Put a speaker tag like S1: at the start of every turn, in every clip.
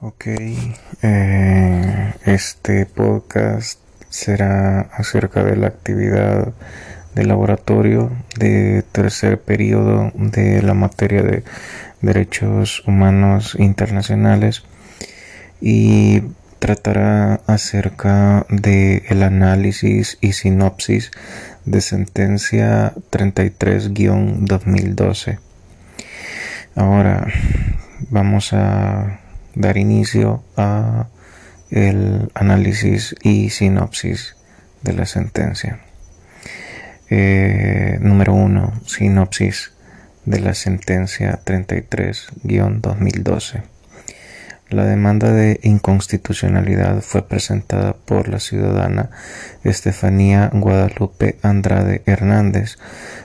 S1: Ok, eh, este podcast será acerca de la actividad de laboratorio de tercer periodo de la materia de derechos humanos internacionales y tratará acerca de análisis y sinopsis de sentencia 33-2012. Ahora vamos a dar inicio a el análisis y sinopsis de la sentencia. Eh, número 1. Sinopsis de la sentencia 33-2012. La demanda de inconstitucionalidad fue presentada por la ciudadana Estefanía Guadalupe Andrade Hernández,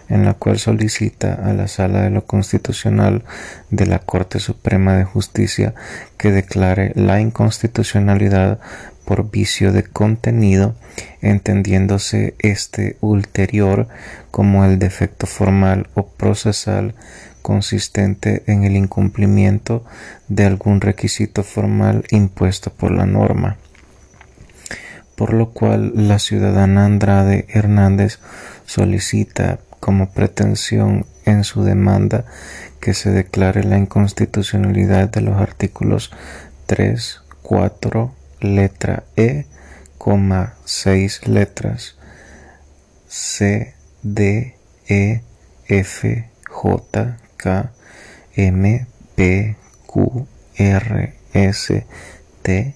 S1: en la cual solicita a la Sala de lo Constitucional de la Corte Suprema de Justicia que declare la inconstitucionalidad por vicio de contenido, entendiéndose este ulterior como el defecto formal o procesal consistente en el incumplimiento de algún requisito formal impuesto por la norma. Por lo cual la ciudadana Andrade Hernández solicita como pretensión en su demanda que se declare la inconstitucionalidad de los artículos 3, 4, letra E, 6 letras C, D, E, F, J, M P Q R S T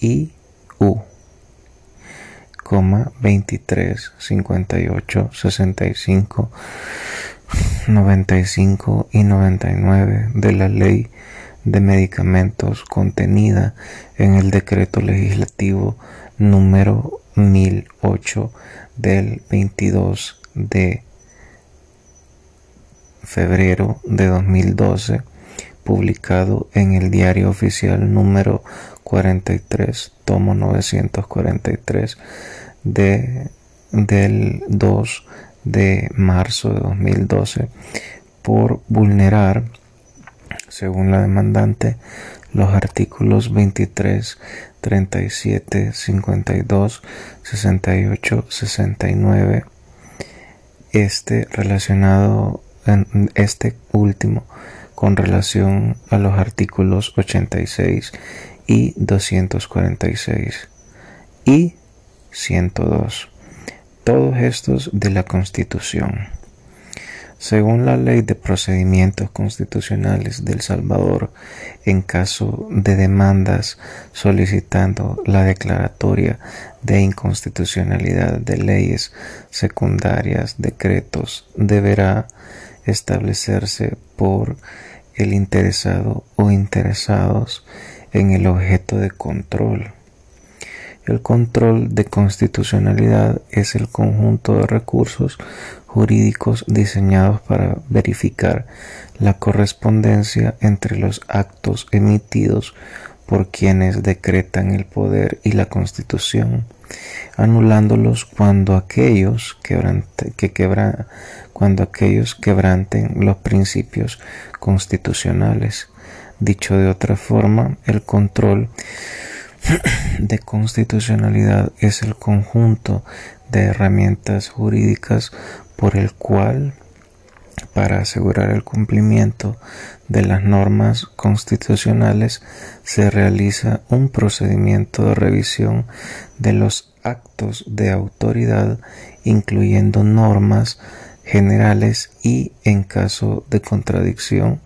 S1: I U 23 58 65 95 y 99 de la ley de medicamentos contenida en el decreto legislativo número 1008 del 22 de febrero de 2012, publicado en el Diario Oficial número 43, tomo 943, de, del 2 de marzo de 2012, por vulnerar, según la demandante, los artículos 23, 37, 52, 68, 69, este relacionado en este último con relación a los artículos 86 y 246 y 102, todos estos de la Constitución. Según la Ley de Procedimientos Constitucionales del Salvador, en caso de demandas solicitando la declaratoria de inconstitucionalidad de leyes secundarias, decretos, deberá establecerse por el interesado o interesados en el objeto de control. El control de constitucionalidad es el conjunto de recursos jurídicos diseñados para verificar la correspondencia entre los actos emitidos por quienes decretan el poder y la constitución, anulándolos cuando aquellos, que quebran, cuando aquellos quebranten los principios constitucionales. Dicho de otra forma, el control de constitucionalidad es el conjunto de herramientas jurídicas por el cual para asegurar el cumplimiento de las normas constitucionales se realiza un procedimiento de revisión de los actos de autoridad incluyendo normas generales y en caso de contradicción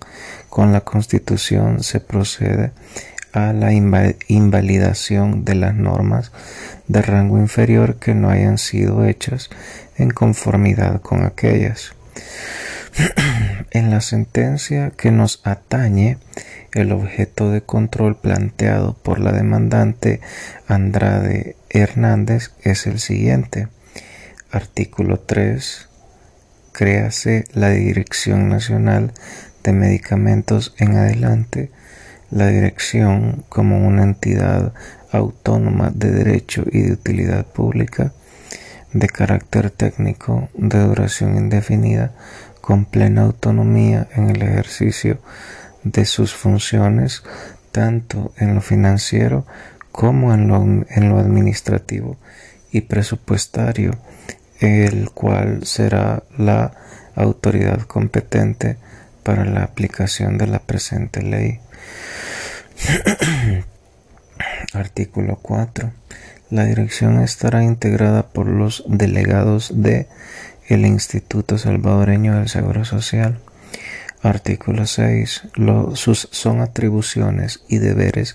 S1: con la Constitución se procede a la invalidación de las normas de rango inferior que no hayan sido hechas en conformidad con aquellas. en la sentencia que nos atañe, el objeto de control planteado por la demandante Andrade Hernández es el siguiente. Artículo 3. Créase la Dirección Nacional de Medicamentos en adelante. La dirección como una entidad autónoma de derecho y de utilidad pública de carácter técnico de duración indefinida con plena autonomía en el ejercicio de sus funciones tanto en lo financiero como en lo, en lo administrativo y presupuestario, el cual será la autoridad competente para la aplicación de la presente ley. Artículo 4. La dirección estará integrada por los delegados de el Instituto Salvadoreño del Seguro Social. Artículo 6. sus, son atribuciones y deberes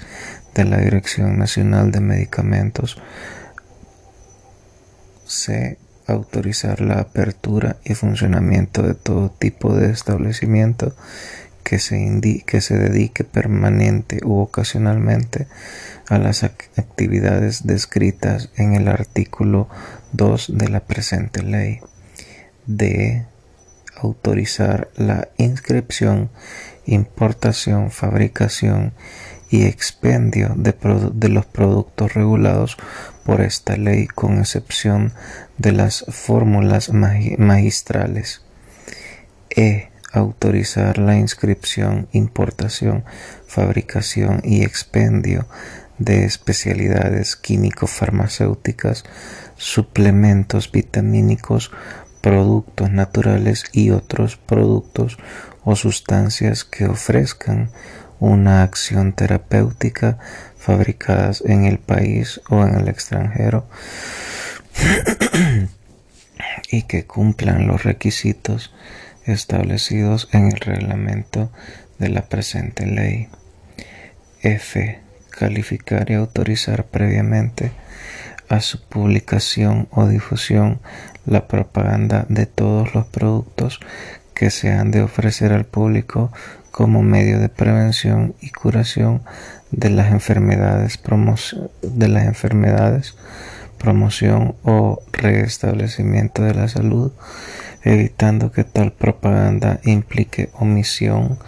S1: de la Dirección Nacional de Medicamentos. C. Autorizar la apertura y funcionamiento de todo tipo de establecimiento que se, que se dedique permanente u ocasionalmente a las actividades descritas en el artículo 2 de la presente ley. D. Autorizar la inscripción, importación, fabricación y expendio de, los productos regulados por esta ley con excepción de las fórmulas magistrales. E autorizar la inscripción, importación, fabricación y expendio de especialidades químico-farmacéuticas, suplementos vitamínicos, productos naturales y otros productos o sustancias que ofrezcan una acción terapéutica fabricadas en el país o en el extranjero y que cumplan los requisitos establecidos en el reglamento de la presente ley. F. Calificar y autorizar previamente a su publicación o difusión la propaganda de todos los productos que se han de ofrecer al público como medio de prevención y curación de las enfermedades, de las enfermedades promoción o restablecimiento de la salud evitando que tal propaganda implique omisión,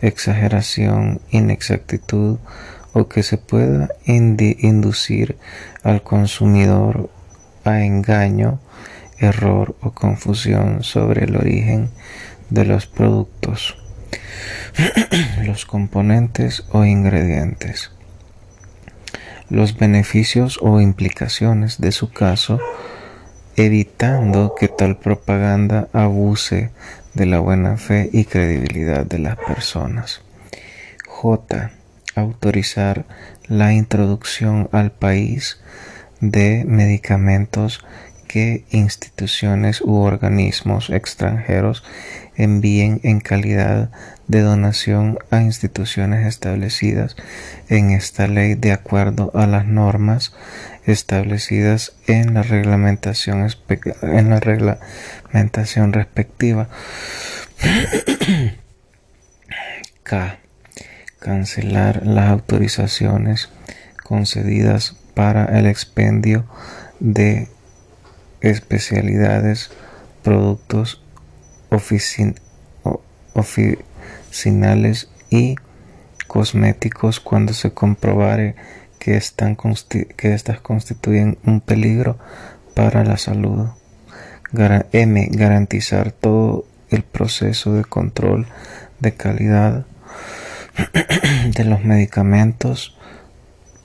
S1: exageración, inexactitud o que se pueda inducir al consumidor a engaño, error o confusión sobre el origen de los productos, los componentes o ingredientes, los beneficios o implicaciones de su caso, evitando que tal propaganda abuse de la buena fe y credibilidad de las personas. J. Autorizar la introducción al país de medicamentos que instituciones u organismos extranjeros envíen en calidad de donación a instituciones establecidas en esta ley de acuerdo a las normas establecidas en la reglamentación, en la reglamentación respectiva. K. Cancelar las autorizaciones concedidas para el expendio de especialidades, productos oficinales y cosméticos cuando se comprobare que, están que estas constituyen un peligro para la salud. M. Garantizar todo el proceso de control de calidad de los medicamentos.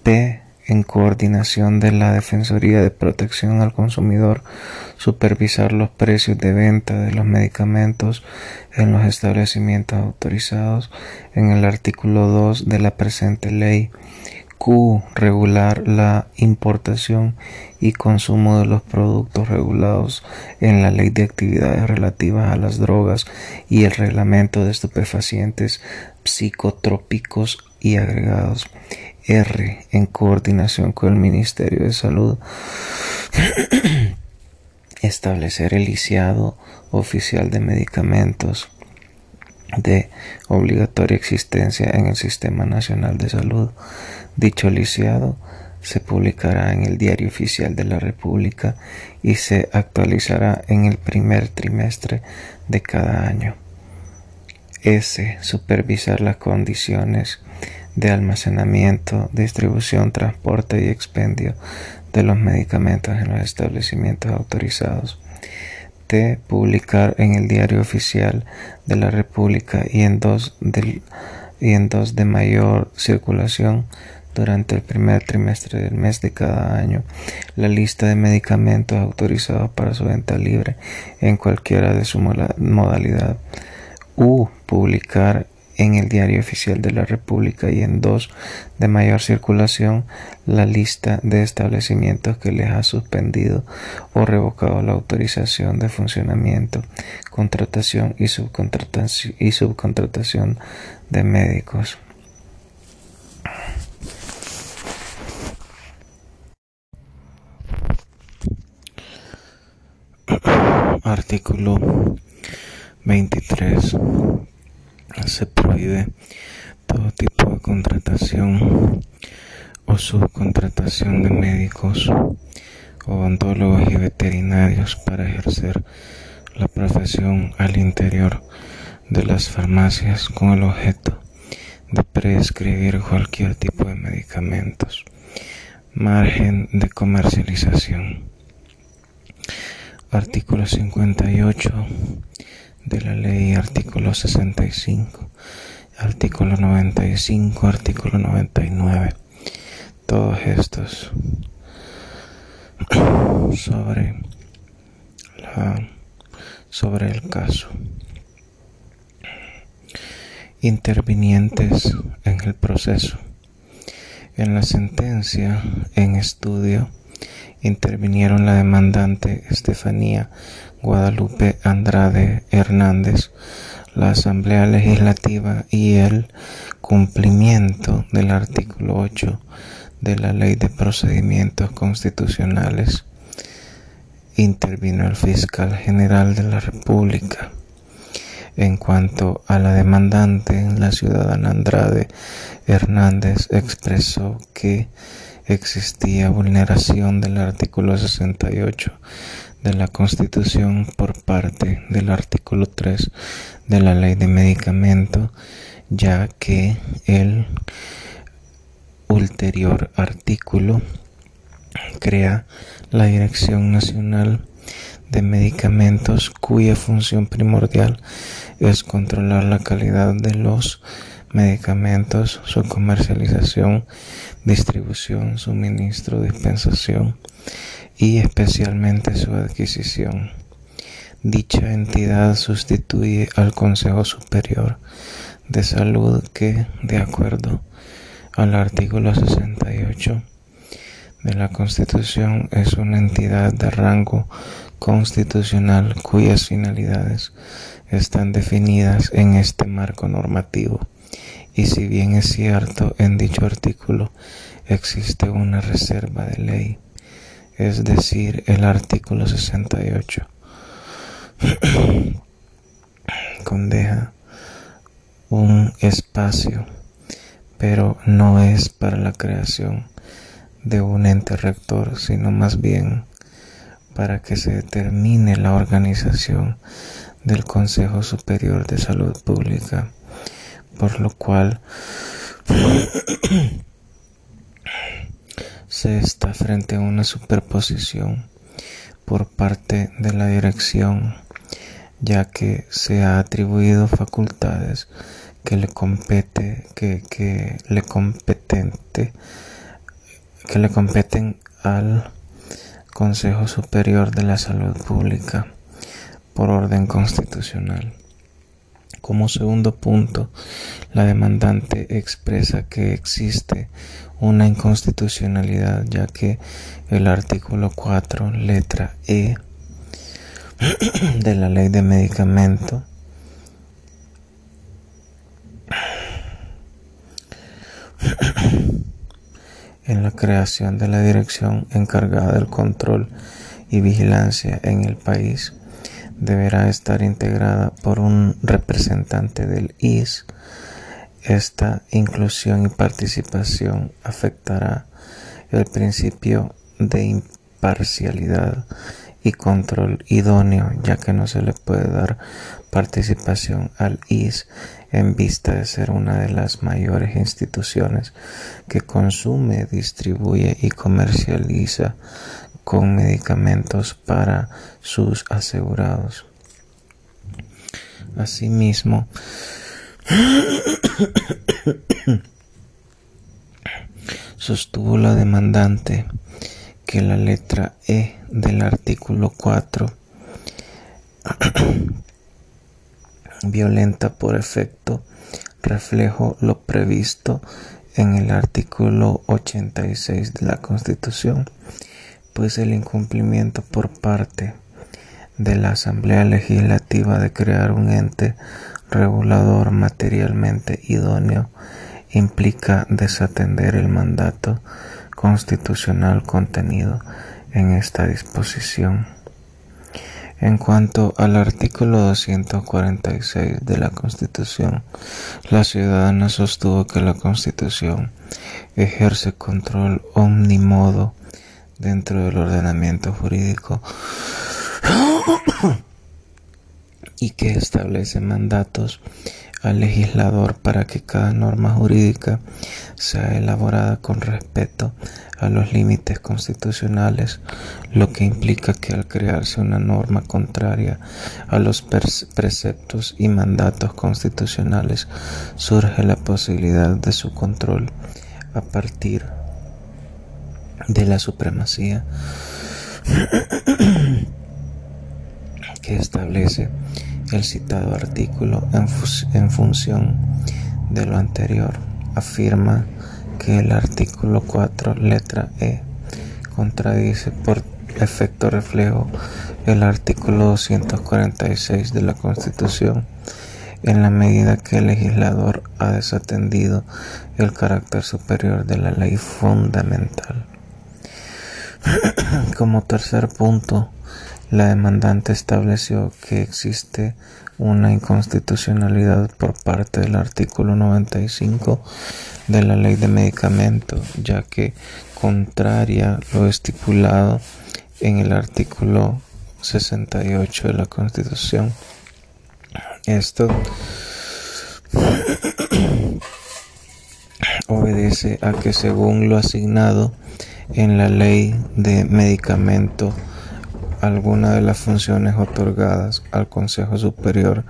S1: P. En coordinación de la Defensoría de Protección al Consumidor, supervisar los precios de venta de los medicamentos en los establecimientos autorizados en el artículo 2 de la presente ley. Q. Regular la importación y consumo de los productos regulados en la Ley de Actividades Relativas a las Drogas y el Reglamento de Estupefacientes Psicotrópicos y Agregados. R. En coordinación con el Ministerio de Salud. Establecer el lisiado oficial de medicamentos de obligatoria existencia en el Sistema Nacional de Salud. Dicho lisiado se publicará en el Diario Oficial de la República y se actualizará en el primer trimestre de cada año. S. Supervisar las condiciones de almacenamiento, distribución, transporte y expendio de los medicamentos en los establecimientos autorizados publicar en el Diario Oficial de la República y en dos del y en dos de mayor circulación durante el primer trimestre del mes de cada año. La lista de medicamentos autorizados para su venta libre en cualquiera de su modalidad. U publicar en el Diario Oficial de la República y en dos de mayor circulación la lista de establecimientos que les ha suspendido o revocado la autorización de funcionamiento, contratación y subcontratación, y subcontratación de médicos. Artículo 23 se prohíbe todo tipo de contratación o subcontratación de médicos, odontólogos y veterinarios para ejercer la profesión al interior de las farmacias con el objeto de prescribir cualquier tipo de medicamentos. Margen de comercialización. Artículo 58 de la ley, artículo 65, artículo 95, artículo 99. Todos estos sobre la sobre el caso. Intervinientes en el proceso. En la sentencia en estudio intervinieron la demandante Estefanía Guadalupe Andrade Hernández, la Asamblea Legislativa y el cumplimiento del artículo 8 de la Ley de Procedimientos Constitucionales, intervino el fiscal general de la República. En cuanto a la demandante, la ciudadana Andrade Hernández expresó que existía vulneración del artículo 68 de la Constitución por parte del artículo 3 de la Ley de Medicamento, ya que el ulterior artículo crea la Dirección Nacional de Medicamentos cuya función primordial es controlar la calidad de los medicamentos, su comercialización, distribución, suministro, dispensación y especialmente su adquisición. Dicha entidad sustituye al Consejo Superior de Salud que, de acuerdo al artículo 68 de la Constitución, es una entidad de rango constitucional cuyas finalidades están definidas en este marco normativo. Y si bien es cierto, en dicho artículo existe una reserva de ley es decir, el artículo 68, condeja un espacio, pero no es para la creación de un ente rector, sino más bien para que se determine la organización del Consejo Superior de Salud Pública, por lo cual se está frente a una superposición por parte de la dirección, ya que se ha atribuido facultades que le compete, que, le competente, que le competen al Consejo Superior de la Salud Pública por orden constitucional. Como segundo punto, la demandante expresa que existe una inconstitucionalidad ya que el artículo 4, letra E de la ley de medicamento en la creación de la dirección encargada del control y vigilancia en el país deberá estar integrada por un representante del IS. Esta inclusión y participación afectará el principio de imparcialidad y control idóneo, ya que no se le puede dar participación al IS en vista de ser una de las mayores instituciones que consume, distribuye y comercializa con medicamentos para sus asegurados. Asimismo, Sostuvo la demandante que la letra E del artículo 4 violenta por efecto reflejo lo previsto en el artículo 86 de la Constitución, pues el incumplimiento por parte de la Asamblea Legislativa de crear un ente regulador materialmente idóneo implica desatender el mandato constitucional contenido en esta disposición. En cuanto al artículo 246 de la Constitución, la ciudadana sostuvo que la Constitución ejerce control omnimodo dentro del ordenamiento jurídico y que establece mandatos al legislador para que cada norma jurídica sea elaborada con respeto a los límites constitucionales, lo que implica que al crearse una norma contraria a los preceptos y mandatos constitucionales surge la posibilidad de su control a partir de la supremacía que establece el citado artículo en, función de lo anterior afirma que el artículo 4 letra E contradice por efecto reflejo el artículo 246 de la Constitución en la medida que el legislador ha desatendido el carácter superior de la ley fundamental. Como tercer punto, la demandante estableció que existe una inconstitucionalidad por parte del artículo 95 de la ley de medicamentos, ya que contraria lo estipulado en el artículo 68 de la Constitución. Esto obedece a que según lo asignado en la ley de medicamento algunas de las funciones otorgadas al Consejo Superior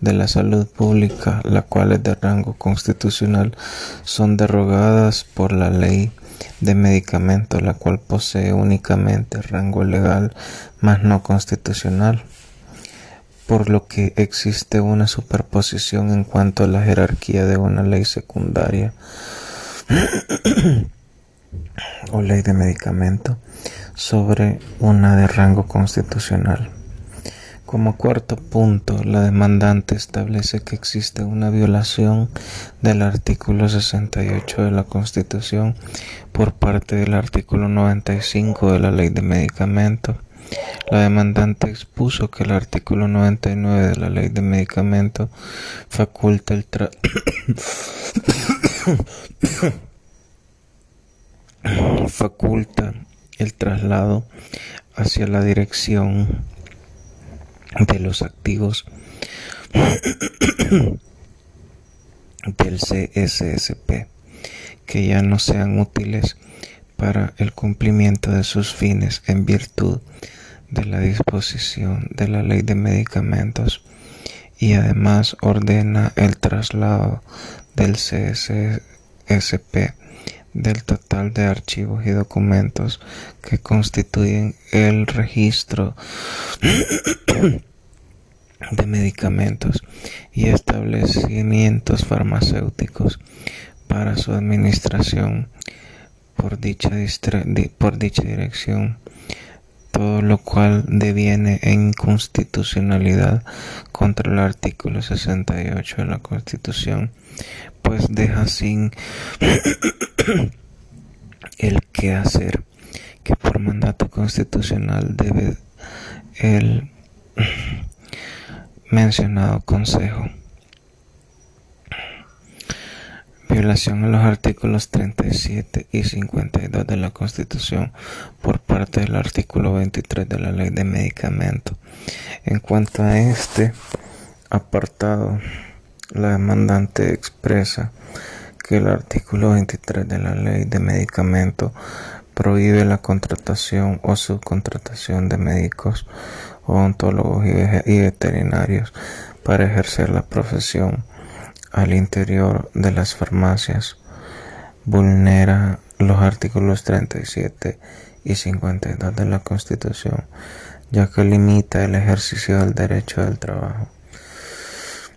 S1: de la Salud Pública, las cuales de rango constitucional son derogadas por la Ley de Medicamentos, la cual posee únicamente rango legal, mas no constitucional, por lo que existe una superposición en cuanto a la jerarquía de una ley secundaria o ley de medicamento sobre una de rango constitucional. Como cuarto punto, la demandante establece que existe una violación del artículo 68 de la Constitución por parte del artículo 95 de la Ley de Medicamentos. La demandante expuso que el artículo 99 de la Ley de Medicamentos faculta el faculta el traslado hacia la dirección de los activos del CSSP que ya no sean útiles para el cumplimiento de sus fines en virtud de la disposición de la ley de medicamentos. Y además ordena el traslado del CSSP del total de archivos y documentos que constituyen el registro de medicamentos y establecimientos farmacéuticos para su administración por dicha, por dicha dirección, todo lo cual deviene en inconstitucionalidad contra el artículo 68 de la Constitución, pues deja sin el que hacer que por mandato constitucional debe el mencionado consejo. Violación a los artículos 37 y 52 de la Constitución por parte del artículo 23 de la Ley de Medicamentos. En cuanto a este apartado, la demandante expresa que el artículo 23 de la Ley de Medicamentos prohíbe la contratación o subcontratación de médicos, odontólogos y veterinarios para ejercer la profesión al interior de las farmacias vulnera los artículos 37 y 52 de la Constitución, ya que limita el ejercicio del derecho del trabajo.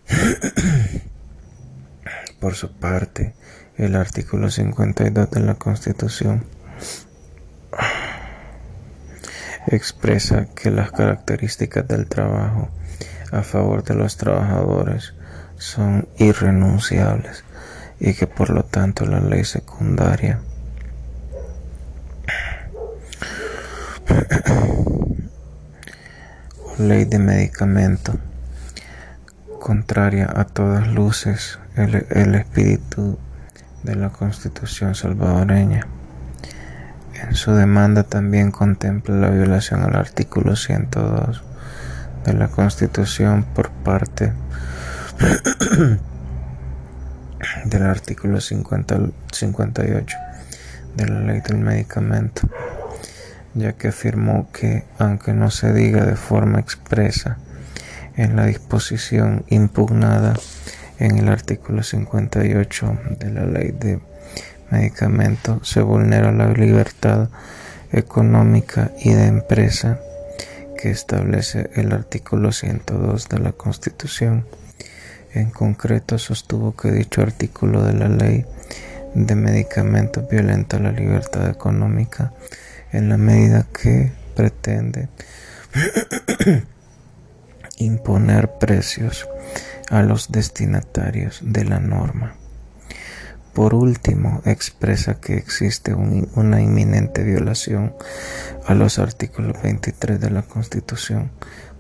S1: Por su parte, el artículo 52 de la Constitución expresa que las características del trabajo a favor de los trabajadores son irrenunciables y que por lo tanto la ley secundaria ley de medicamento contraria a todas luces el, el espíritu de la constitución salvadoreña. En su demanda también contempla la violación al artículo 102 de la Constitución por parte del artículo 50, 58 de la ley del medicamento, ya que afirmó que, aunque no se diga de forma expresa en la disposición impugnada en el artículo 58 de la ley de medicamento, se vulnera la libertad económica y de empresa que establece el artículo 102 de la Constitución. En concreto, sostuvo que dicho artículo de la ley de medicamentos violenta la libertad económica en la medida que pretende imponer precios a los destinatarios de la norma. Por último, expresa que existe una inminente violación a los artículos 23 de la Constitución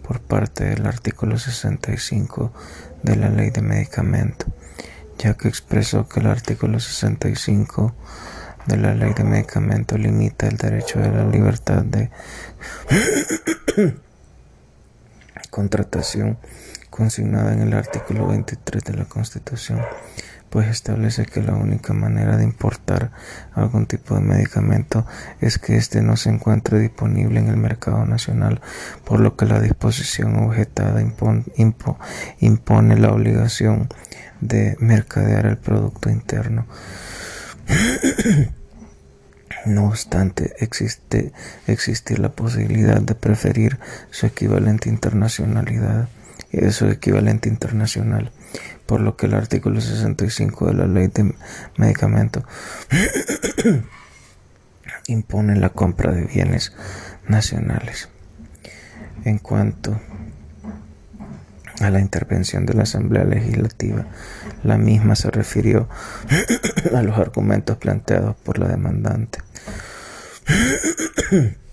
S1: por parte del artículo 65 de la Ley de Medicamento, ya que expresó que el artículo 65 de la Ley de Medicamento limita el derecho de la libertad de contratación consignada en el artículo 23 de la Constitución pues establece que la única manera de importar algún tipo de medicamento es que éste no se encuentre disponible en el mercado nacional, por lo que la disposición objetada impone la obligación de mercadear el producto interno. No obstante, existe la posibilidad de preferir su equivalente internacionalidad, su equivalente internacional por lo que el artículo 65 de la ley de medicamentos impone la compra de bienes nacionales. En cuanto a la intervención de la Asamblea Legislativa, la misma se refirió a los argumentos planteados por la demandante.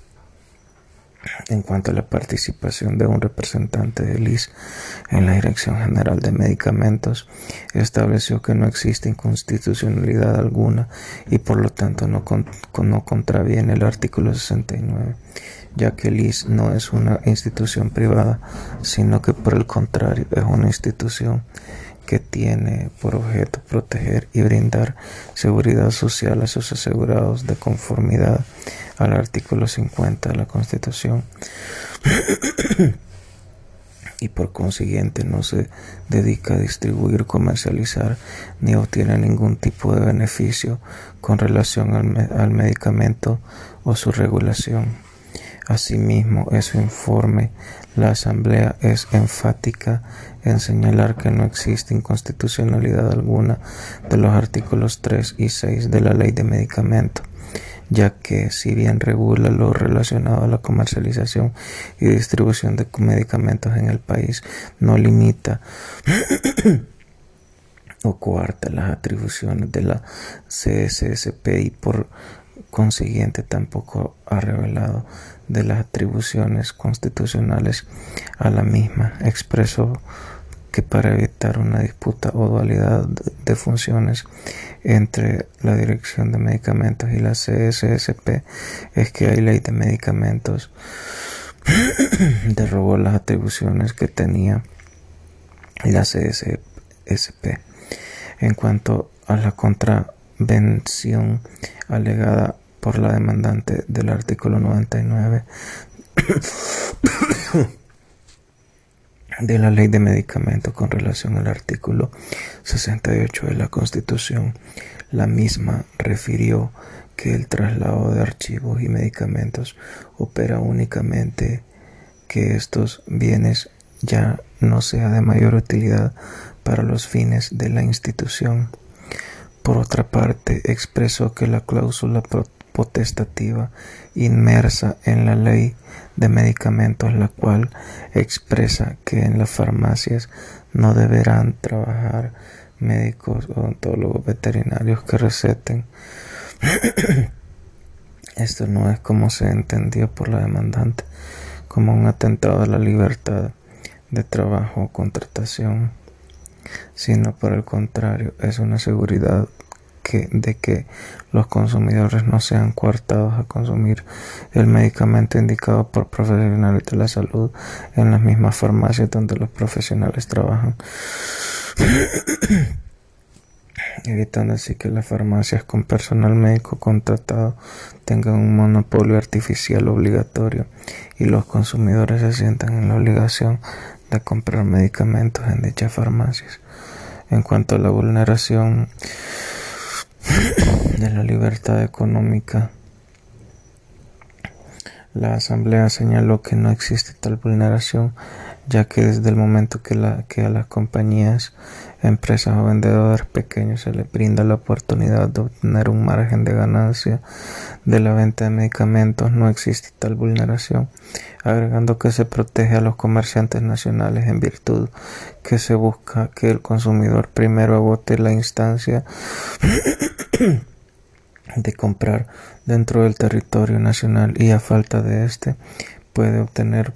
S1: En cuanto a la participación de un representante del IS en la Dirección General de Medicamentos, estableció que no existe inconstitucionalidad alguna y por lo tanto no, no contraviene el artículo 69, ya que el IS no es una institución privada, sino que por el contrario es una institución que tiene por objeto proteger y brindar seguridad social a sus asegurados de conformidad al artículo 50 de la Constitución y por consiguiente no se dedica a distribuir, comercializar ni obtiene ningún tipo de beneficio con relación al, al medicamento o su regulación. Asimismo, en su informe, la Asamblea es enfática en señalar que no existe inconstitucionalidad alguna de los artículos 3 y 6 de la Ley de Medicamentos ya que si bien regula lo relacionado a la comercialización y distribución de medicamentos en el país, no limita o coarta las atribuciones de la CSSP y por consiguiente tampoco ha revelado de las atribuciones constitucionales a la misma. Expresó que para evitar una disputa o dualidad de funciones entre la Dirección de Medicamentos y la CSSP es que hay ley de medicamentos derrogó las atribuciones que tenía la CSSP en cuanto a la contravención alegada por la demandante del artículo 99 de la ley de medicamentos con relación al artículo 68 de la Constitución. La misma refirió que el traslado de archivos y medicamentos opera únicamente que estos bienes ya no sea de mayor utilidad para los fines de la institución. Por otra parte, expresó que la cláusula potestativa inmersa en la ley de medicamentos, la cual expresa que en las farmacias no deberán trabajar médicos odontólogos veterinarios que receten. Esto no es como se entendió por la demandante, como un atentado a la libertad de trabajo o contratación, sino por el contrario, es una seguridad de que los consumidores no sean coartados a consumir el medicamento indicado por profesionales de la salud en las mismas farmacias donde los profesionales trabajan. evitando así que las farmacias con personal médico contratado tengan un monopolio artificial obligatorio y los consumidores se sientan en la obligación de comprar medicamentos en dichas farmacias. En cuanto a la vulneración de la libertad económica, la Asamblea señaló que no existe tal vulneración, ya que desde el momento que, que a las compañías empresas o vendedores pequeños se les brinda la oportunidad de obtener un margen de ganancia de la venta de medicamentos, no existe tal vulneración, agregando que se protege a los comerciantes nacionales en virtud que se busca que el consumidor primero agote la instancia de comprar dentro del territorio nacional y a falta de este puede obtener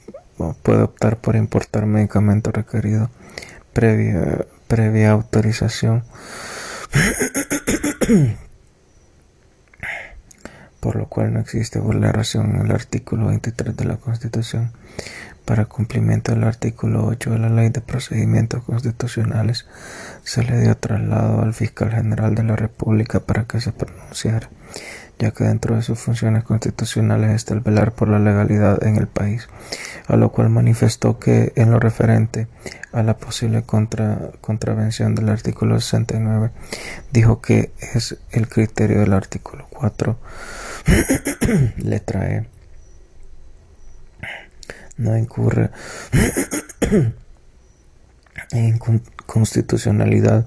S1: puede optar por importar medicamento requerido previa previa autorización por lo cual no existe vulneración en el artículo 23 de la Constitución. Para cumplimiento del artículo 8 de la Ley de Procedimientos Constitucionales, se le dio traslado al fiscal general de la República para que se pronunciara ya que dentro de sus funciones constitucionales está el velar por la legalidad en el país, a lo cual manifestó que en lo referente a la posible contravención del artículo 69, dijo que es el criterio del artículo 4, letra E, no incurre en constitucionalidad,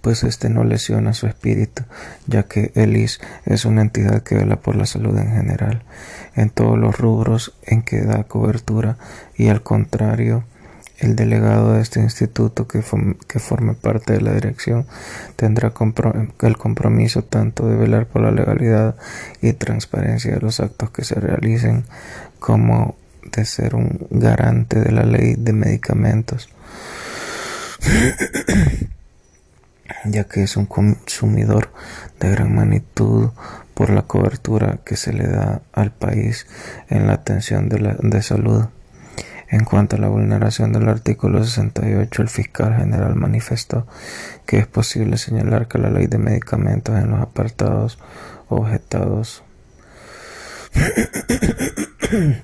S1: pues este no lesiona su espíritu, ya que el IS es una entidad que vela por la salud en general, en todos los rubros en que da cobertura, y al contrario, el delegado de este instituto que, que forme parte de la dirección tendrá el compromiso tanto de velar por la legalidad y transparencia de los actos que se realicen como de ser un garante de la ley de medicamentos ya que es un consumidor de gran magnitud por la cobertura que se le da al país en la atención de, la, de salud. En cuanto a la vulneración del artículo 68, el fiscal general manifestó que es posible señalar que la ley de medicamentos en los apartados objetados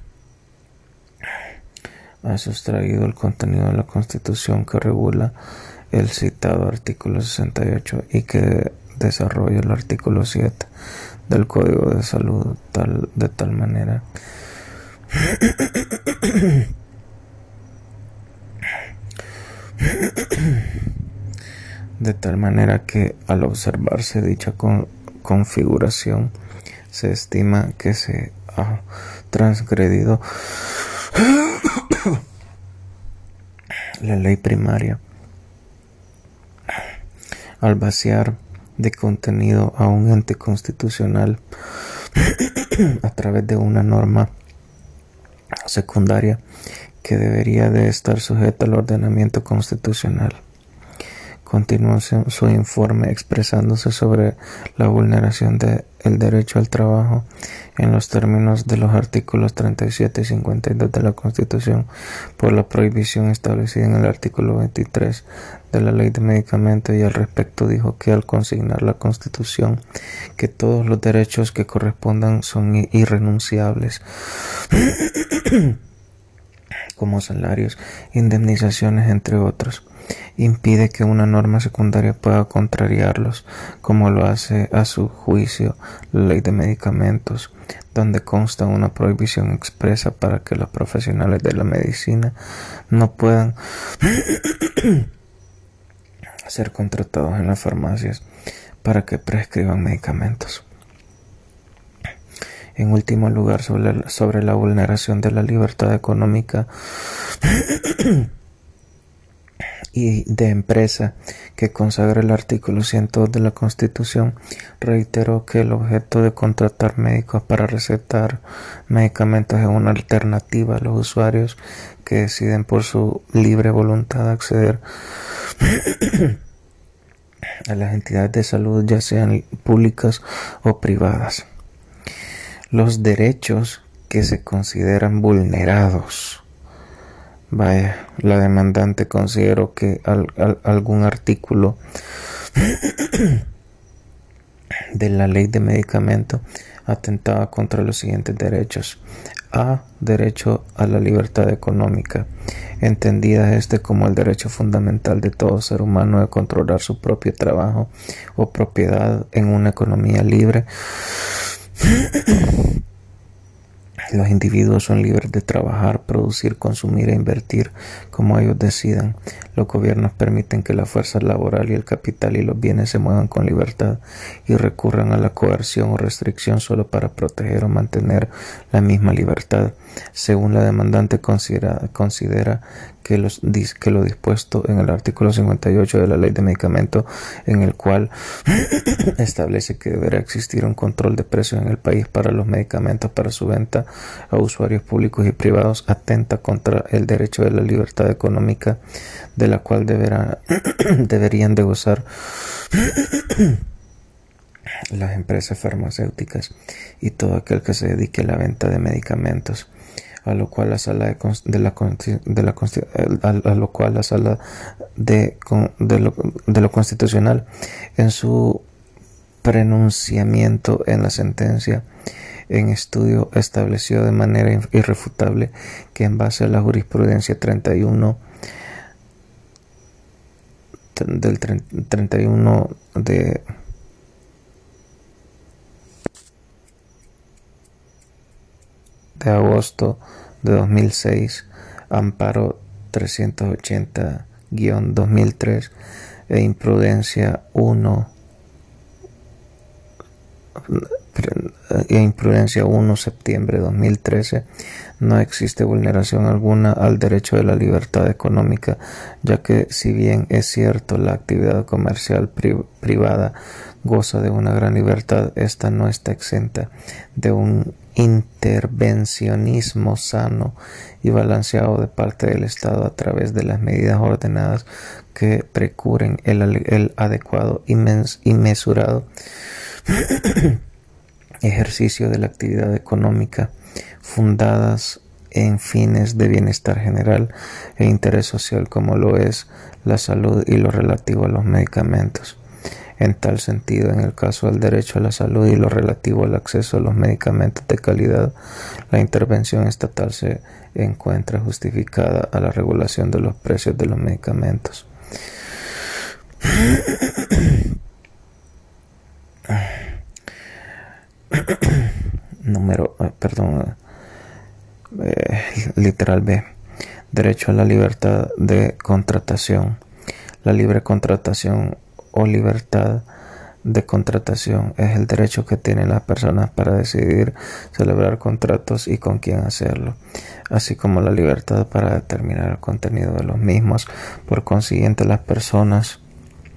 S1: ha sustraído el contenido de la Constitución que regula el citado artículo 68 y que desarrolla el artículo 7 del Código de Salud tal, de tal manera de tal manera que al observarse dicha configuración se estima que se ha transgredido la ley primaria al vaciar de contenido a un ente constitucional a través de una norma secundaria que debería de estar sujeta al ordenamiento constitucional. Continúa su informe expresándose sobre la vulneración del derecho al trabajo en los términos de los artículos 37 y 52 de la Constitución por la prohibición establecida en el artículo 23 de la Ley de Medicamentos y al respecto dijo que al consignar la Constitución que todos los derechos que correspondan son irrenunciables como salarios, indemnizaciones, entre otros. Impide que una norma secundaria pueda contrariarlos, como lo hace a su juicio la ley de medicamentos, donde consta una prohibición expresa para que los profesionales de la medicina no puedan ser contratados en las farmacias para que prescriban medicamentos. En último lugar, sobre, la vulneración de la libertad económica y de empresa que consagra el artículo 102 de la Constitución, reiteró que el objeto de contratar médicos para recetar medicamentos es una alternativa a los usuarios que deciden por su libre voluntad acceder a las entidades de salud, ya sean públicas o privadas los derechos que se consideran vulnerados. Vaya, la demandante consideró que algún artículo de la ley de medicamento atentaba contra los siguientes derechos. A. Derecho a la libertad económica, entendida este como el derecho fundamental de todo ser humano de controlar su propio trabajo o propiedad en una economía libre los individuos son libres de trabajar, producir, consumir e invertir como ellos decidan. Los gobiernos permiten que la fuerza laboral y el capital y los bienes se muevan con libertad y recurran a la coerción o restricción solo para proteger o mantener la misma libertad. Según la demandante considera, considera que, los, que lo dispuesto en el artículo 58 de la ley de medicamentos, en el cual establece que deberá existir un control de precios en el país para los medicamentos para su venta a usuarios públicos y privados, atenta contra el derecho de la libertad económica de la cual deberá, deberían de gozar las empresas farmacéuticas y todo aquel que se dedique a la venta de medicamentos a lo cual la sala de, de la, de la a, lo cual la sala de, de, lo, de lo constitucional. En su pronunciamiento en la sentencia en estudio estableció de manera irrefutable que en base a la jurisprudencia 31 del 31 de de agosto de 2006, Amparo 380-2003 e Imprudencia 1 e Imprudencia 1 septiembre de 2013 no existe vulneración alguna al derecho de la libertad económica, ya que si bien es cierto la actividad comercial privada goza de una gran libertad, esta no está exenta de un intervencionismo sano y balanceado de parte del Estado a través de las medidas ordenadas que precuren el, adecuado y mesurado ejercicio de la actividad económica fundadas en fines de bienestar general e interés social como lo es la salud y lo relativo a los medicamentos. En tal sentido, en el caso del derecho a la salud y lo relativo al acceso a los medicamentos de calidad, la intervención estatal se encuentra justificada a la regulación de los precios de los medicamentos. Número, eh, perdón, eh, literal B. Derecho a la libertad de contratación. La libre contratación o libertad de contratación es el derecho que tienen las personas para decidir celebrar contratos y con quién hacerlo, así como la libertad para determinar el contenido de los mismos. Por consiguiente, las personas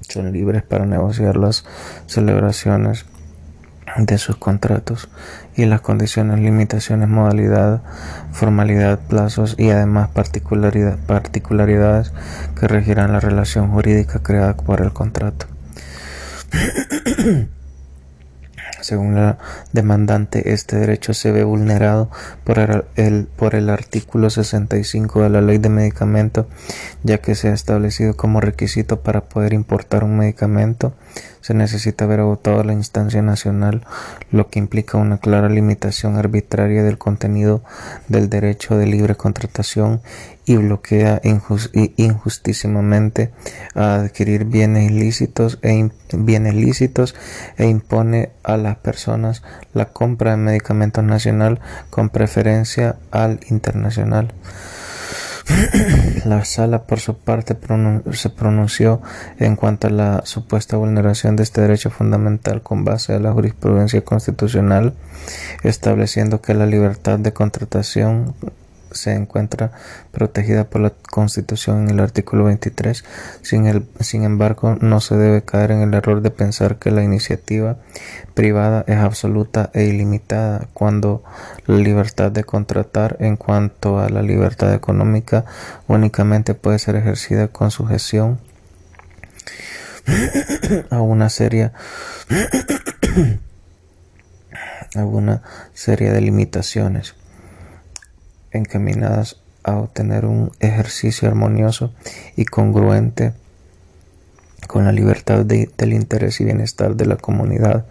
S1: son libres para negociar las celebraciones de sus contratos y las condiciones, limitaciones, modalidad, formalidad, plazos y además particularidades que regirán la relación jurídica creada por el contrato. Según la demandante, este derecho se ve vulnerado por el, por el artículo 65 de la Ley de Medicamentos, ya que se ha establecido como requisito para poder importar un medicamento se necesita haber agotado la instancia nacional, lo que implica una clara limitación arbitraria del contenido del derecho de libre contratación y bloquea injustísimamente a adquirir bienes ilícitos e bienes e impone a las personas la compra de medicamentos nacional con preferencia al internacional. La sala, por su parte, se pronunció en cuanto a la supuesta vulneración de este derecho fundamental con base a la jurisprudencia constitucional, estableciendo que la libertad de contratación se encuentra protegida por la Constitución en el artículo 23. Sin, sin embargo, no se debe caer en el error de pensar que la iniciativa privada es absoluta e ilimitada cuando la libertad de contratar en cuanto a la libertad económica únicamente puede ser ejercida con sujeción a una a una serie de limitaciones encaminadas a obtener un ejercicio armonioso y congruente con la libertad del interés y bienestar de la comunidad,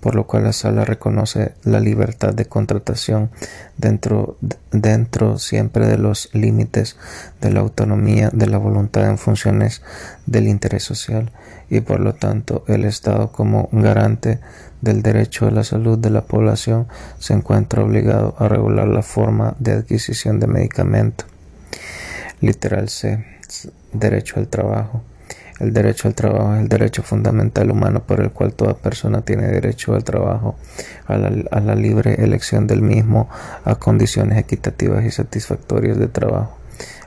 S1: por lo cual la sala reconoce la libertad de contratación dentro, dentro siempre de los límites de la autonomía de la voluntad en funciones del interés social y por lo tanto el Estado como garante del derecho a la salud de la población se encuentra obligado a regular la forma de adquisición de medicamentos. Literal C. Derecho al trabajo. El derecho al trabajo es el derecho fundamental humano por el cual toda persona tiene derecho al trabajo, a la, libre elección del mismo, a condiciones equitativas y satisfactorias de trabajo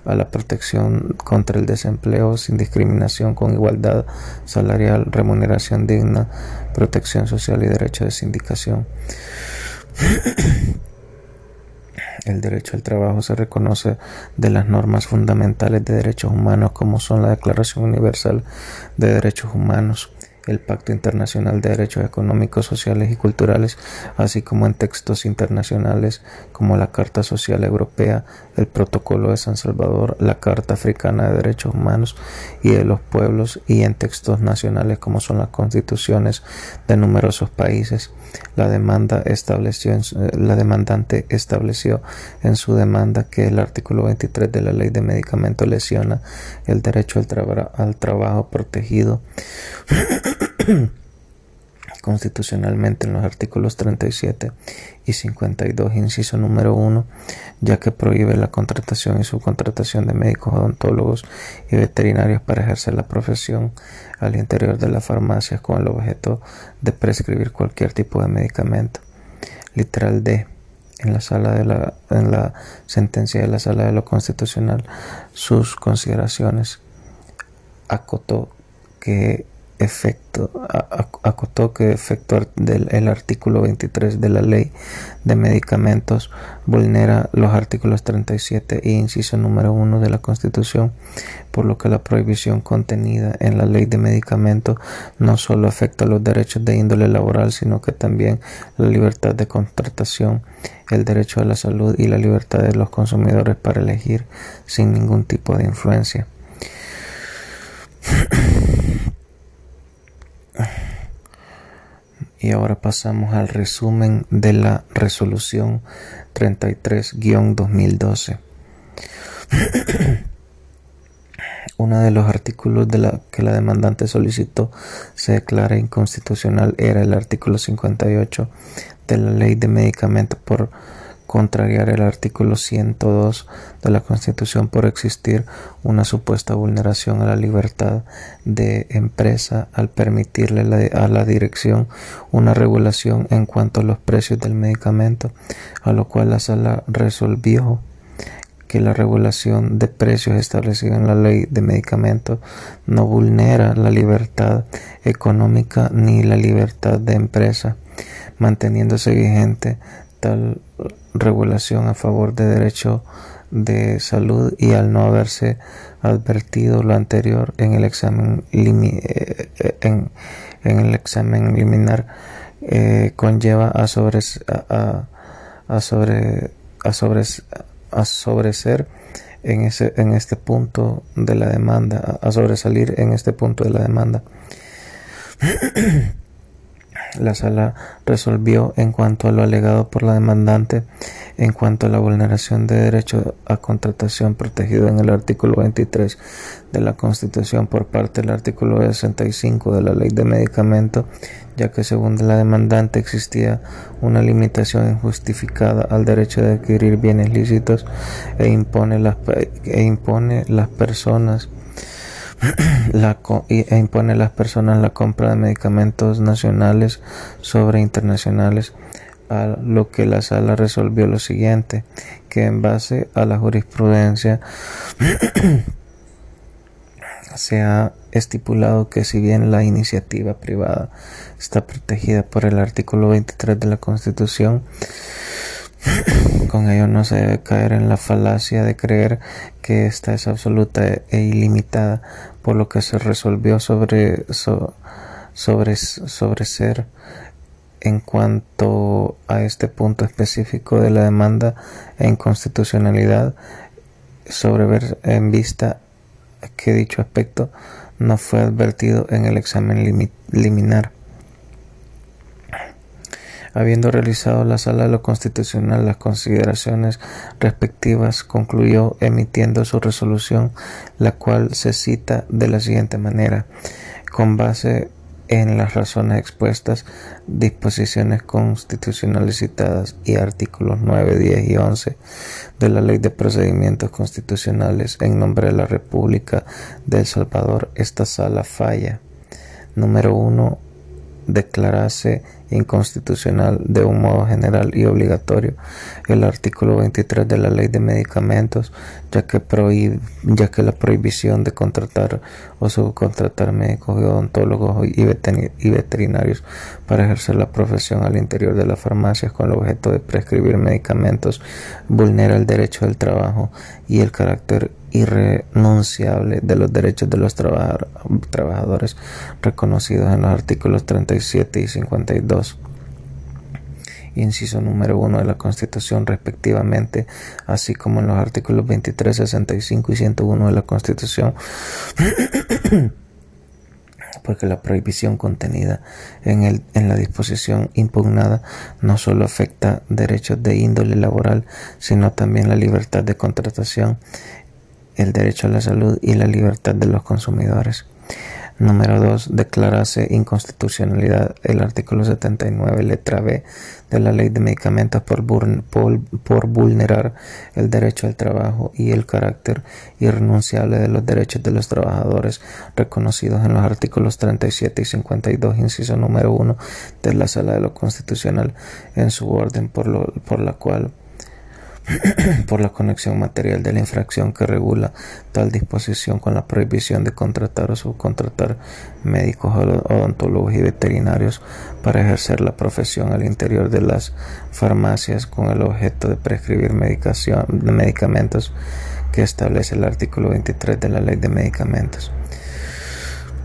S1: a la protección contra el desempleo sin discriminación, con igualdad salarial, remuneración digna, protección social y derecho de sindicación. El derecho al trabajo se reconoce de las normas fundamentales de derechos humanos como son la Declaración Universal de Derechos Humanos, el Pacto Internacional de Derechos Económicos, Sociales y Culturales, así como en textos internacionales como la Carta Social Europea, el Protocolo de San Salvador, la Carta Africana de Derechos Humanos y de los Pueblos, y en textos nacionales como son las constituciones de numerosos países. La demanda estableció la demandante estableció en su demanda que el artículo 23 de la Ley de Medicamentos lesiona el derecho al trabajo protegido constitucionalmente en los artículos 37 y 52, inciso número 1, ya que prohíbe la contratación y subcontratación de médicos odontólogos y veterinarios para ejercer la profesión al interior de las farmacias con el objeto de prescribir cualquier tipo de medicamento. Literal D. En la, sala de la, en la sentencia de la sala de lo constitucional, sus consideraciones acotó que efecto, acotó que efecto del artículo 23 de la ley de medicamentos vulnera los artículos 37 e inciso número 1 de la Constitución, por lo que la prohibición contenida en la ley de medicamentos no solo afecta los derechos de índole laboral, sino que también la libertad de contratación, el derecho a la salud y la libertad de los consumidores para elegir sin ningún tipo de influencia. Y ahora pasamos al resumen de la resolución 33-2012. Uno de los artículos de la que la demandante solicitó se declara inconstitucional era el artículo 58 de la Ley de Medicamentos por contrariar el artículo 102 de la Constitución por existir una supuesta vulneración a la libertad de empresa al permitirle a la dirección una regulación en cuanto a los precios del medicamento, a lo cual la sala resolvió que la regulación de precios establecida en la ley de medicamentos no vulnera la libertad económica ni la libertad de empresa, manteniéndose vigente tal regulación a favor de derecho de salud y al no haberse advertido lo anterior en el examen eh, eh, en, el examen liminar eh, conlleva a sobre a, a sobre a a en ese en este punto de la demanda a sobresalir en este punto de la demanda La sala resolvió en cuanto a lo alegado por la demandante en cuanto a la vulneración de derecho a contratación protegido en el artículo 23 de la Constitución por parte del artículo 65 de la Ley de Medicamentos, ya que según la demandante existía una limitación injustificada al derecho de adquirir bienes lícitos e impone las, e impone las personas la, e impone a las personas la compra de medicamentos nacionales sobre internacionales, a lo que la sala resolvió lo siguiente, que en base a la jurisprudencia se ha estipulado que si bien la iniciativa privada está protegida por el artículo 23 de la Constitución, con ello no se debe caer en la falacia de creer que esta es absoluta e ilimitada, por lo que se resolvió sobre, sobre, sobre ser en cuanto a este punto específico de la demanda e inconstitucionalidad, sobre ver en vista que dicho aspecto no fue advertido en el examen liminar. Habiendo realizado la Sala de lo Constitucional las consideraciones respectivas, concluyó emitiendo su resolución, la cual se cita de la siguiente manera. Con base en las razones expuestas, disposiciones constitucionales citadas y artículos 9, 10 y 11 de la Ley de Procedimientos Constitucionales en nombre de la República de El Salvador, esta sala falla. Número 1 declarase inconstitucional de un modo general y obligatorio el artículo 23 de la ley de medicamentos ya que, ya que la prohibición de contratar o subcontratar médicos odontólogos y veterinarios para ejercer la profesión al interior de las farmacias con el objeto de prescribir medicamentos vulnera el derecho del trabajo y el carácter irrenunciable de los derechos de los trabajadores reconocidos en los artículos 37 y 52 inciso número 1 de la Constitución respectivamente, así como en los artículos 23, 65 y 101 de la Constitución, porque la prohibición contenida en, el, en la disposición impugnada no solo afecta derechos de índole laboral, sino también la libertad de contratación el derecho a la salud y la libertad de los consumidores. Número 2. Declarase inconstitucionalidad el artículo 79, letra B de la Ley de Medicamentos por, por, vulnerar el derecho al trabajo y el carácter irrenunciable de los derechos de los trabajadores reconocidos en los artículos 37 y 52, inciso número 1 de la Sala de lo Constitucional en su orden por, lo, por la cual por la conexión material de la infracción que regula tal disposición con la prohibición de contratar o subcontratar médicos, odontólogos y veterinarios para ejercer la profesión al interior de las farmacias con el objeto de prescribir medicación, medicamentos que establece el artículo 23 de la ley de medicamentos.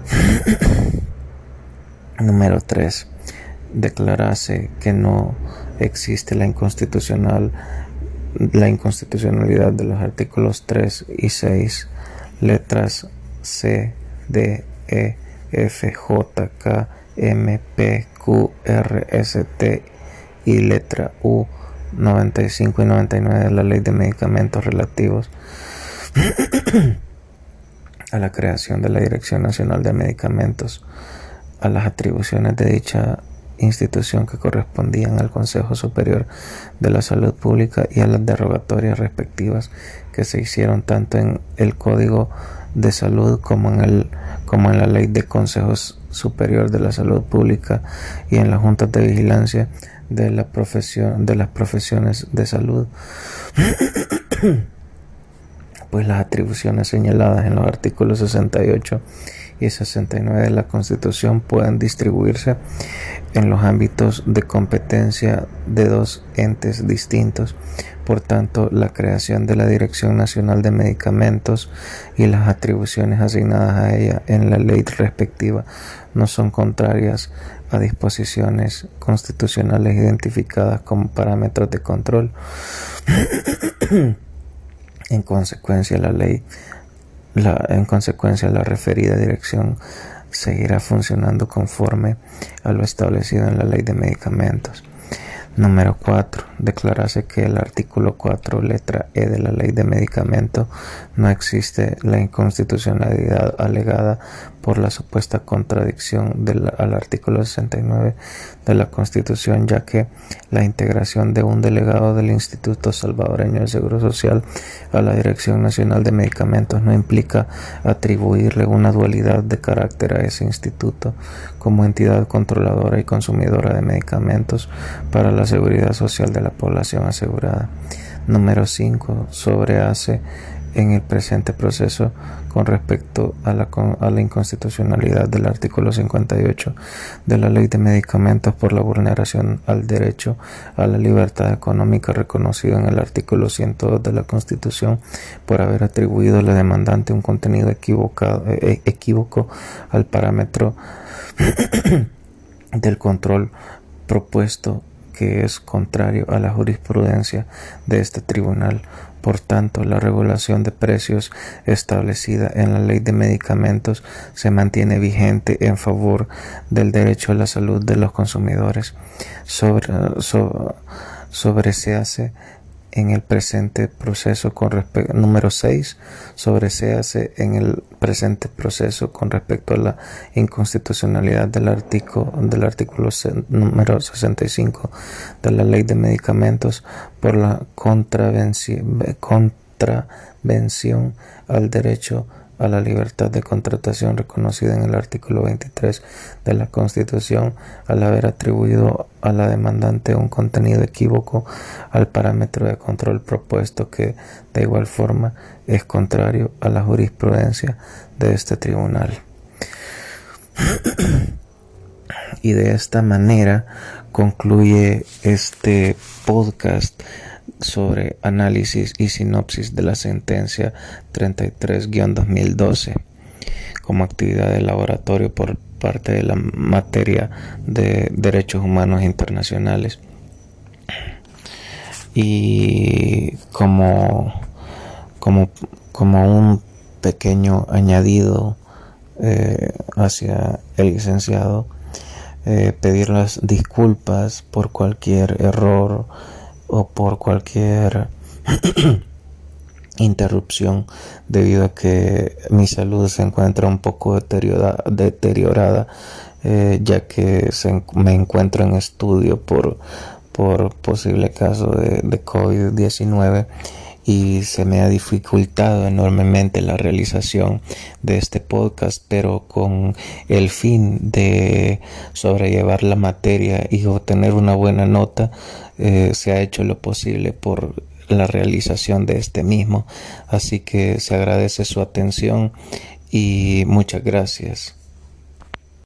S1: Número 3. Declarase que no existe la inconstitucional la inconstitucionalidad de los artículos 3 y 6, letras C, D, E, F, J, K, M, P, Q, R, S, T y letra U 95 y 99 de la Ley de Medicamentos relativos a la creación de la Dirección Nacional de Medicamentos, a las atribuciones de dicha institución que correspondían al Consejo Superior de la Salud Pública y a las derogatorias respectivas que se hicieron tanto en el Código de Salud como en, el, como en la Ley de Consejos Superior de la Salud Pública y en las juntas de vigilancia de, la profesión, de las profesiones de salud. pues las atribuciones señaladas en los artículos 68 y 69 de la Constitución pueden distribuirse en los ámbitos de competencia de dos entes distintos. Por tanto, la creación de la Dirección Nacional de Medicamentos y las atribuciones asignadas a ella en la ley respectiva no son contrarias a disposiciones constitucionales identificadas como parámetros de control. en consecuencia, la ley en consecuencia, la referida Dirección seguirá funcionando conforme a lo establecido en la ley de medicamentos. Número 4. Declarase que el artículo 4, letra E de la Ley de Medicamento no existe la inconstitucionalidad alegada por la supuesta contradicción al artículo 69 de la Constitución, ya que la integración de un delegado del Instituto Salvadoreño de Seguro Social a la Dirección Nacional de Medicamentos no implica atribuirle una dualidad de carácter a ese instituto como entidad controladora y consumidora de medicamentos para la seguridad social de la población asegurada. Número 5. Sobrehace en el presente proceso con respecto a la, a la, inconstitucionalidad del artículo 58 de la Ley de Medicamentos por la vulneración al derecho a la libertad económica reconocido en el artículo 102 de la Constitución por haber atribuido a la demandante un contenido equivocado, eh, equívoco al parámetro del control propuesto que es contrario a la jurisprudencia de este tribunal. Por tanto, la regulación de precios establecida en la ley de medicamentos se mantiene vigente en favor del derecho a la salud de los consumidores. Sobre, se hace en el presente proceso con respecto número 6 hace en el presente proceso con respecto a la inconstitucionalidad del artículo del artículo número 65 de la ley de medicamentos por la contravención al derecho a la libertad de contratación reconocida en el artículo 23 de la Constitución al haber atribuido a la demandante un contenido equívoco al parámetro de control propuesto que de igual forma es contrario a la jurisprudencia de este tribunal. y de esta manera concluye este podcast sobre análisis y sinopsis de la sentencia 33-2012 como actividad de laboratorio por parte de la materia de derechos humanos internacionales. Y como como como un pequeño añadido eh, hacia el licenciado eh, pedir las disculpas por cualquier error o por cualquier interrupción debido a que mi salud se encuentra un poco deteriorada, deteriorada eh, ya que me encuentro en estudio por, por posible caso de, de COVID-19 y se me ha dificultado enormemente la realización de este podcast, pero con el fin de sobrellevar la materia y obtener una buena nota, eh, se ha hecho lo posible por la realización de este mismo. Así que se agradece su atención y muchas gracias.